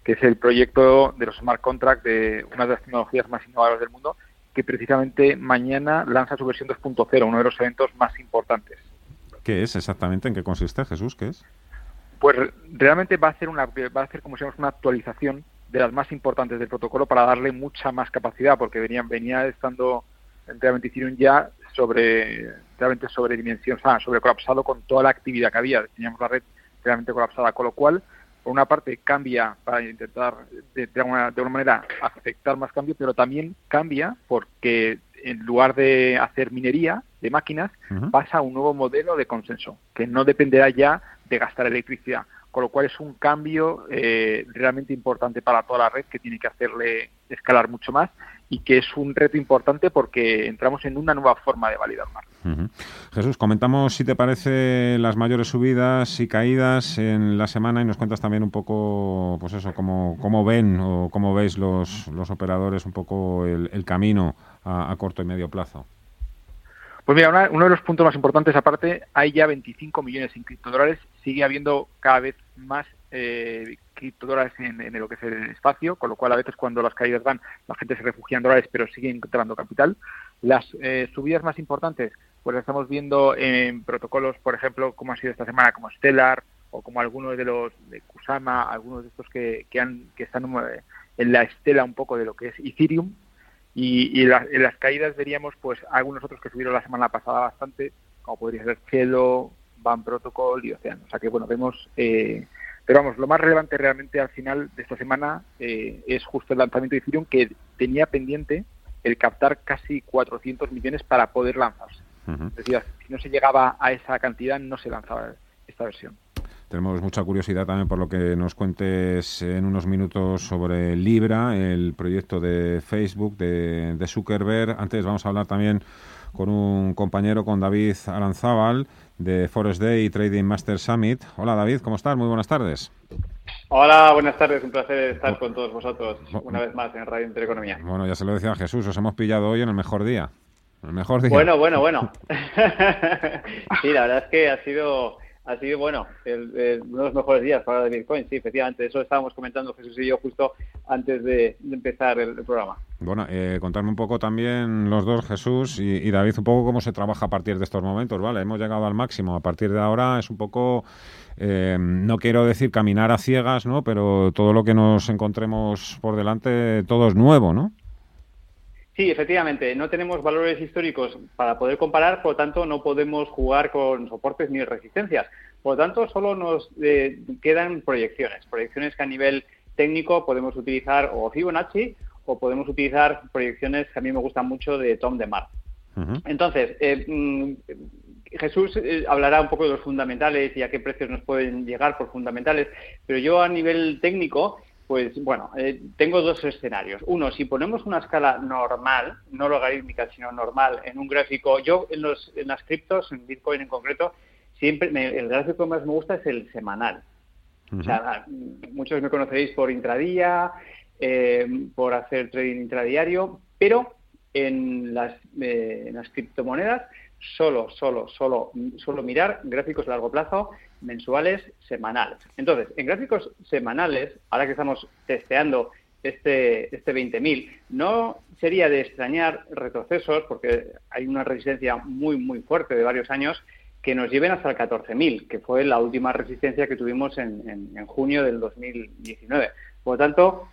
que es el proyecto de los smart contracts de una de las tecnologías más innovadoras del mundo, que precisamente mañana lanza su versión 2.0, uno de los eventos más importantes. ¿Qué es exactamente? ¿En qué consiste, Jesús? ¿Qué es? Pues realmente va a hacer una va a hacer como si una actualización de las más importantes del protocolo para darle mucha más capacidad, porque venía venía estando realmente Ethereum ya sobre realmente o sea, sobre colapsado con toda la actividad que había. Teníamos la red realmente colapsada, con lo cual por una parte cambia para intentar de, de, alguna, de alguna manera afectar más cambio, pero también cambia porque en lugar de hacer minería de máquinas, pasa a un nuevo modelo de consenso, que no dependerá ya de gastar electricidad, con lo cual es un cambio eh, realmente importante para toda la red que tiene que hacerle escalar mucho más y que es un reto importante porque entramos en una nueva forma de validar mar. Jesús, comentamos si te parece las mayores subidas y caídas en la semana y nos cuentas también un poco, pues eso, cómo, cómo ven o cómo veis los, los operadores un poco el, camino a, corto y medio plazo. Pues mira, uno de los puntos más importantes, aparte, hay ya 25 millones en criptodólares, sigue habiendo cada vez más eh, en, en, lo que es el espacio, con lo cual a veces cuando las caídas van, la gente se refugia en dólares, pero sigue encontrando capital. Las eh, subidas más importantes, pues estamos viendo en protocolos, por ejemplo, como ha sido esta semana, como Stellar o como algunos de los de Kusama, algunos de estos que, que, han, que están eh, en la estela un poco de lo que es Ethereum. Y, en las caídas veríamos pues algunos otros que subieron la semana pasada bastante, como podría ser Cielo, Van Protocol y Ocean. O sea que bueno, vemos eh, pero vamos, lo más relevante realmente al final de esta semana eh, es justo el lanzamiento de Ethereum que tenía pendiente el captar casi 400 millones para poder lanzarse. Es decir, si no se llegaba a esa cantidad, no se lanzaba esta versión. Tenemos mucha curiosidad también por lo que nos cuentes en unos minutos sobre Libra, el proyecto de Facebook, de, de Zuckerberg. Antes vamos a hablar también con un compañero, con David Aranzábal, de Forest Day y Trading Master Summit. Hola David, ¿cómo estás? Muy buenas tardes. Hola, buenas tardes. Un placer estar con todos vosotros una vez más en Radio Intereconomía. Bueno, ya se lo decía Jesús, os hemos pillado hoy en el mejor día. El mejor día. Bueno, bueno, bueno. sí, la verdad es que ha sido ha sido, bueno, uno de los mejores días para de Bitcoin, sí, efectivamente. Eso estábamos comentando Jesús y yo justo antes de, empezar el, programa. Bueno, eh, contarme un poco también los dos, Jesús y, David, un poco cómo se trabaja a partir de estos momentos, ¿vale? Hemos llegado al máximo. A partir de ahora es un poco, eh, no quiero decir caminar a ciegas, ¿no? Pero todo lo que nos encontremos por delante, todo es nuevo, ¿no? Sí, efectivamente, no tenemos valores históricos para poder comparar, por lo tanto no podemos jugar con soportes ni resistencias. Por lo tanto, solo nos eh, quedan proyecciones, proyecciones que a nivel técnico podemos utilizar o Fibonacci o podemos utilizar proyecciones que a mí me gustan mucho de Tom de Mar. Entonces, eh, mm, Jesús eh, hablará un poco de los fundamentales y a qué precios nos pueden llegar por fundamentales, pero yo a nivel técnico pues bueno, eh, tengo dos escenarios. Uno, si ponemos una escala normal, no logarítmica, sino normal, en un gráfico, yo en, los, en las criptos, en Bitcoin en concreto, siempre el gráfico que más me gusta es el semanal. O sea, muchos me conoceréis por intradía, eh, por hacer trading intradiario, pero en las, eh, en las criptomonedas solo, solo, solo, solo mirar gráficos a largo plazo mensuales, semanales. Entonces, en gráficos semanales, ahora que estamos testeando este, este 20.000, no sería de extrañar retrocesos, porque hay una resistencia muy, muy fuerte de varios años, que nos lleven hasta el 14.000, que fue la última resistencia que tuvimos en, en junio del 2019. Por lo tanto,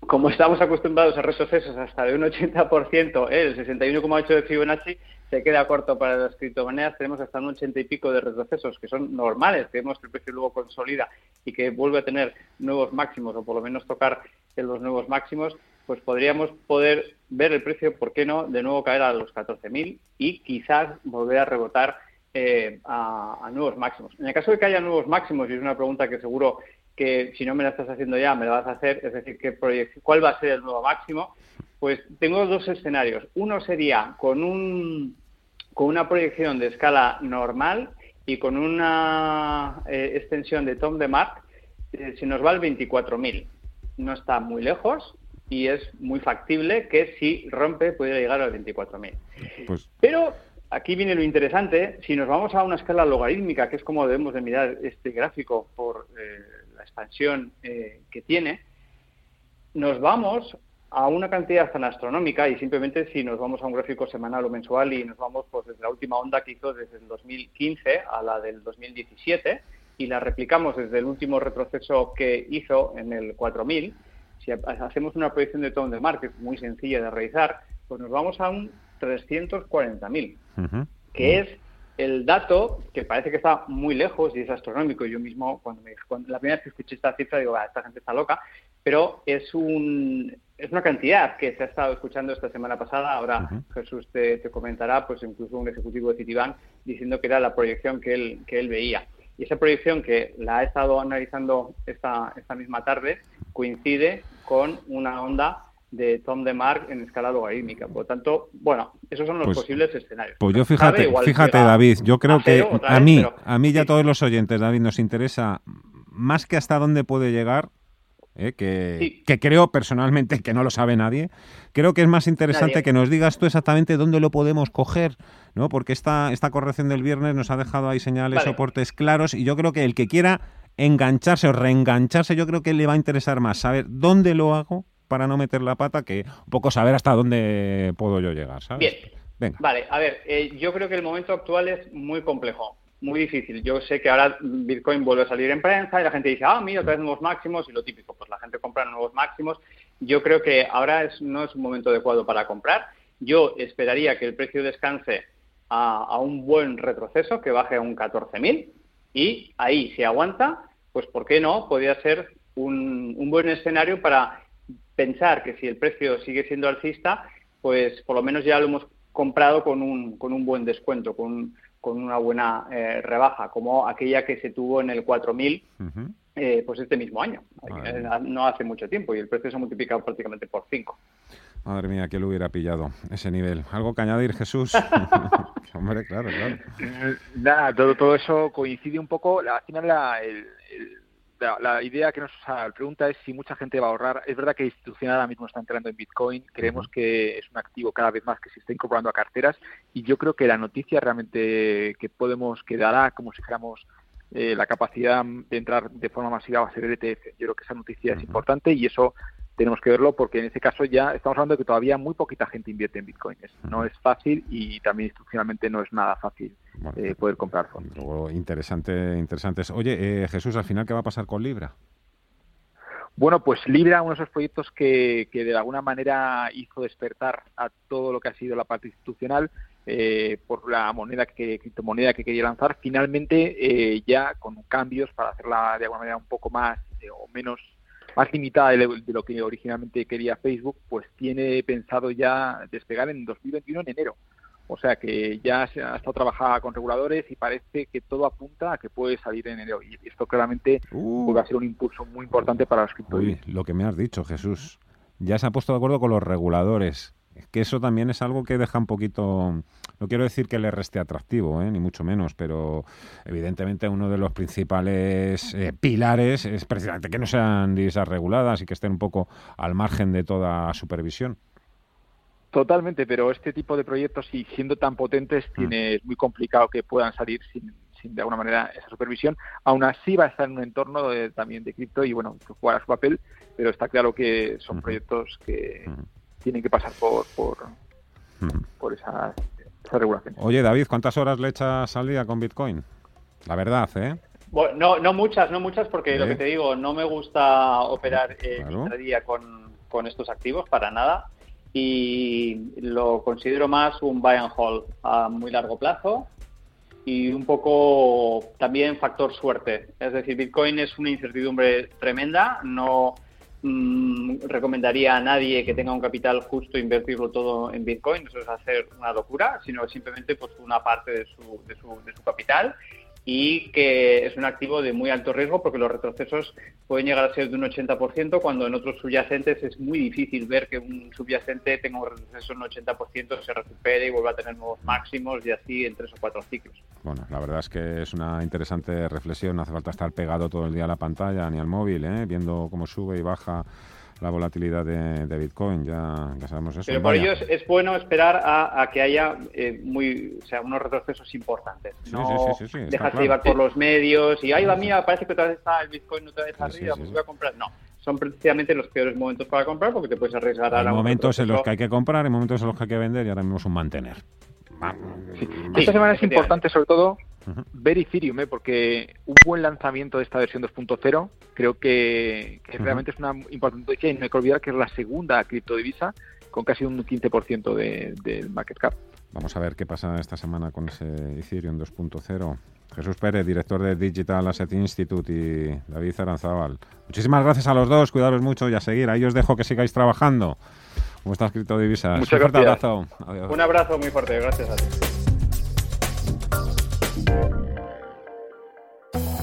como estamos acostumbrados a retrocesos hasta de un 80%, el 61,8 de Fibonacci se queda corto para las criptomonedas, tenemos hasta un 80 y pico de retrocesos que son normales, que vemos que el precio luego consolida y que vuelve a tener nuevos máximos o por lo menos tocar en los nuevos máximos, pues podríamos poder ver el precio, ¿por qué no?, de nuevo caer a los 14.000 y quizás volver a rebotar eh, a, nuevos máximos. En el caso de que haya nuevos máximos, y es una pregunta que seguro que si no me la estás haciendo ya, me la vas a hacer, es decir, ¿qué ¿cuál va a ser el nuevo máximo? Pues tengo dos escenarios. Uno sería con, un, con una proyección de escala normal y con una eh, extensión de Tom de Mark, eh, se nos va al 24.000. No está muy lejos y es muy factible que si rompe pudiera llegar al 24.000. Pues... Pero aquí viene lo interesante. Si nos vamos a una escala logarítmica, que es como debemos de mirar este gráfico por... Eh, expansión eh, que tiene, nos vamos a una cantidad tan astronómica y simplemente si nos vamos a un gráfico semanal o mensual y nos vamos pues desde la última onda que hizo desde el 2015 a la del 2017 y la replicamos desde el último retroceso que hizo en el 4000, si hacemos una proyección de tono de market muy sencilla de realizar, pues nos vamos a un 340.000, que es el dato, que parece que está muy lejos y es astronómico, yo mismo, cuando, me, cuando la primera vez que escuché esta cifra, digo, esta gente está loca, pero es, un, es una cantidad que se ha estado escuchando esta semana pasada. Ahora Jesús te, comentará, pues incluso un ejecutivo de Citibank diciendo que era la proyección que él, que él veía. Y esa proyección que la ha estado analizando esta, esta misma tarde coincide con una onda de Tom de Mark en escala logarítmica. Por lo tanto, bueno, esos son los Pues- posibles escenarios. Pues yo fíjate, Igual fíjate David, yo creo que a vez, mí, pero- a mí y a todos los oyentes, David, nos interesa más que hasta dónde puede llegar, eh, que, que creo personalmente que no lo sabe nadie, creo que es más interesante Nadie. que nos digas tú exactamente dónde lo podemos coger, ¿no? Porque esta, esta corrección del viernes nos ha dejado ahí señales, Vale. soportes claros, y yo creo que el que quiera engancharse o reengancharse, yo creo que le va a interesar más saber dónde lo hago para no meter la pata que un poco saber hasta dónde puedo yo llegar, ¿sabes? Bien. Venga. Vale, a ver, eh, yo creo que el momento actual es muy complejo, muy difícil. Yo sé que ahora Bitcoin vuelve a salir en prensa y la gente dice, ah, mira, otra vez nuevos máximos y lo típico, pues la gente compra nuevos máximos. Yo creo que ahora es, no es un momento adecuado para comprar. Yo esperaría que el precio descanse a, a un buen retroceso, que baje a un 14.000 y ahí, si aguanta, pues ¿por qué no? Podría ser un, un buen escenario para pensar que si el precio sigue siendo alcista, pues por lo menos ya lo hemos comprado con un, con un buen descuento, con, con una buena eh, rebaja, como aquella que se tuvo en el 4.000 eh, pues este mismo año, eh, no hace mucho tiempo, y el precio se ha multiplicado prácticamente por 5. Madre mía, que lo hubiera pillado ese nivel. ¿Algo que añadir, Jesús? Hombre, claro, claro. Eh, Nada, todo, todo eso coincide un poco. la- Al final, la, el- el- la, la idea que nos o sea, la pregunta es si mucha gente va a ahorrar. Es verdad que la institución ahora mismo está entrando en Bitcoin. Creemos que es un activo cada vez más que se está incorporando a carteras. Y yo creo que la noticia realmente que podemos, que dará como si fuéramos eh, la capacidad de entrar de forma masiva va a ser el ETF. Yo creo que esa noticia es importante y eso tenemos que verlo porque en ese caso ya estamos hablando de que todavía muy poquita gente invierte en Bitcoin. Es- No es fácil y también institucionalmente no es nada fácil eh, poder comprar fondos. Interesante, interesantes. Oye, eh, Jesús, al final, ¿qué va a pasar con Libra? Bueno, pues Libra, uno de esos proyectos que, que de alguna manera hizo despertar a todo lo que ha sido la parte institucional eh, por la moneda que criptomoneda que quería lanzar, finalmente eh, ya con cambios para hacerla de alguna manera un poco más eh, o menos más limitada de, lo- de lo que originalmente quería Facebook, pues tiene pensado ya despegar en 2021 en enero. O sea que ya se ha estado trabajada con reguladores y parece que todo apunta a que puede salir en enero. Y esto claramente Uh. pues, va a ser un impulso muy importante para las criptomonedas. Lo que me has dicho, Jesús. Ya se ha puesto de acuerdo con los reguladores. Es que eso también es algo que deja un poquito... No quiero decir que le reste atractivo, ¿eh? ni mucho menos, pero evidentemente uno de los principales eh, pilares es precisamente que no sean divisas reguladas y que estén un poco al margen de toda supervisión. Totalmente, pero este tipo de proyectos, y siendo tan potentes, tiene, es muy complicado que puedan salir sin, sin de alguna manera esa supervisión. Aún así va a estar en un entorno de- también de cripto y bueno, que jugará su papel, pero está claro que son proyectos que tienen que pasar por, por, por esa, esa regulación. Oye, David, ¿cuántas horas le echas al día con Bitcoin? La verdad, ¿eh? Bueno, no, no muchas, no muchas, porque lo que te digo, no me gusta operar eh, Claro. intradía con, con estos activos para nada y lo considero más un buy and hold a muy largo plazo y un poco también factor suerte. Es decir, Bitcoin es una incertidumbre tremenda, no mm, recomendaría a nadie que tenga un capital justo invertirlo todo en Bitcoin, eso es hacer una locura, sino simplemente pues una parte de su, de su, de su capital y que es un activo de muy alto riesgo porque los retrocesos pueden llegar a ser de un 80% cuando en otros subyacentes es muy difícil ver que un subyacente tenga un retroceso en un 80%, se recupere y vuelva a tener nuevos máximos y así en tres o cuatro ciclos. Bueno, la verdad es que es una interesante reflexión. No hace falta estar pegado todo el día a la pantalla ni al móvil, ¿eh? viendo cómo sube y baja la volatilidad de, de Bitcoin. Ya, ya sabemos eso. Pero por ello es, es bueno esperar a, a que haya eh, muy, o sea, unos retrocesos importantes. Sí, no sí, sí, sí, dejarse claro. llevar por los medios y, ay, va mía, parece que otra vez está el Bitcoin otra vez arriba, sí, pues sí. voy a comprar. No, son precisamente los peores momentos para comprar porque te puedes arriesgar a Hay un momentos en los que hay que comprar, hay momentos en los que hay que vender y ahora mismo es un mantener. Esta semana es importante, sobre todo, ver Ethereum, ¿eh? porque un buen lanzamiento de esta versión 2.0 creo que, que Ujú. realmente es una importante noticia y no hay que olvidar que es la segunda criptodivisa con casi un 15% de- del market cap. Vamos a ver qué pasa esta semana con ese Ethereum 2.0. Jesús Pérez, director de Digital Asset Institute y David Aranzábal. Muchísimas gracias a los dos, cuidaros mucho y a seguir. Ahí os dejo que sigáis trabajando. ¿Cómo está escrito Divisas? Muchas Un fuerte gracias. abrazo. Adiós. Un abrazo muy fuerte, gracias a ti. Thank you.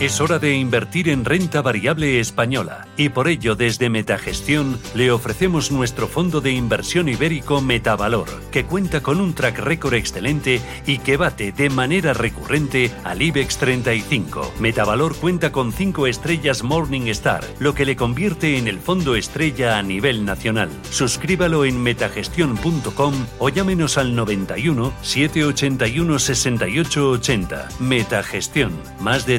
Es hora de invertir en renta variable española y por ello desde Metagestión le ofrecemos nuestro fondo de inversión ibérico Metavalor, que cuenta con un track record excelente y que bate de manera recurrente al IBEX 35. Metavalor cuenta con 5 estrellas Morningstar, lo que le convierte en el fondo estrella a nivel nacional. Suscríbalo en metagestión.com o llámenos al 91 781 6880. Metagestión, más de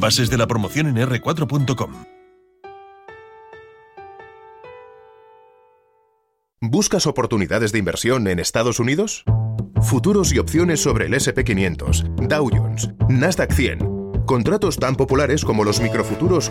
Bases de la promoción en r4.com. ¿Buscas oportunidades de inversión en Estados Unidos? Futuros y opciones sobre el SP500, Dow Jones, Nasdaq 100. Contratos tan populares como los microfuturos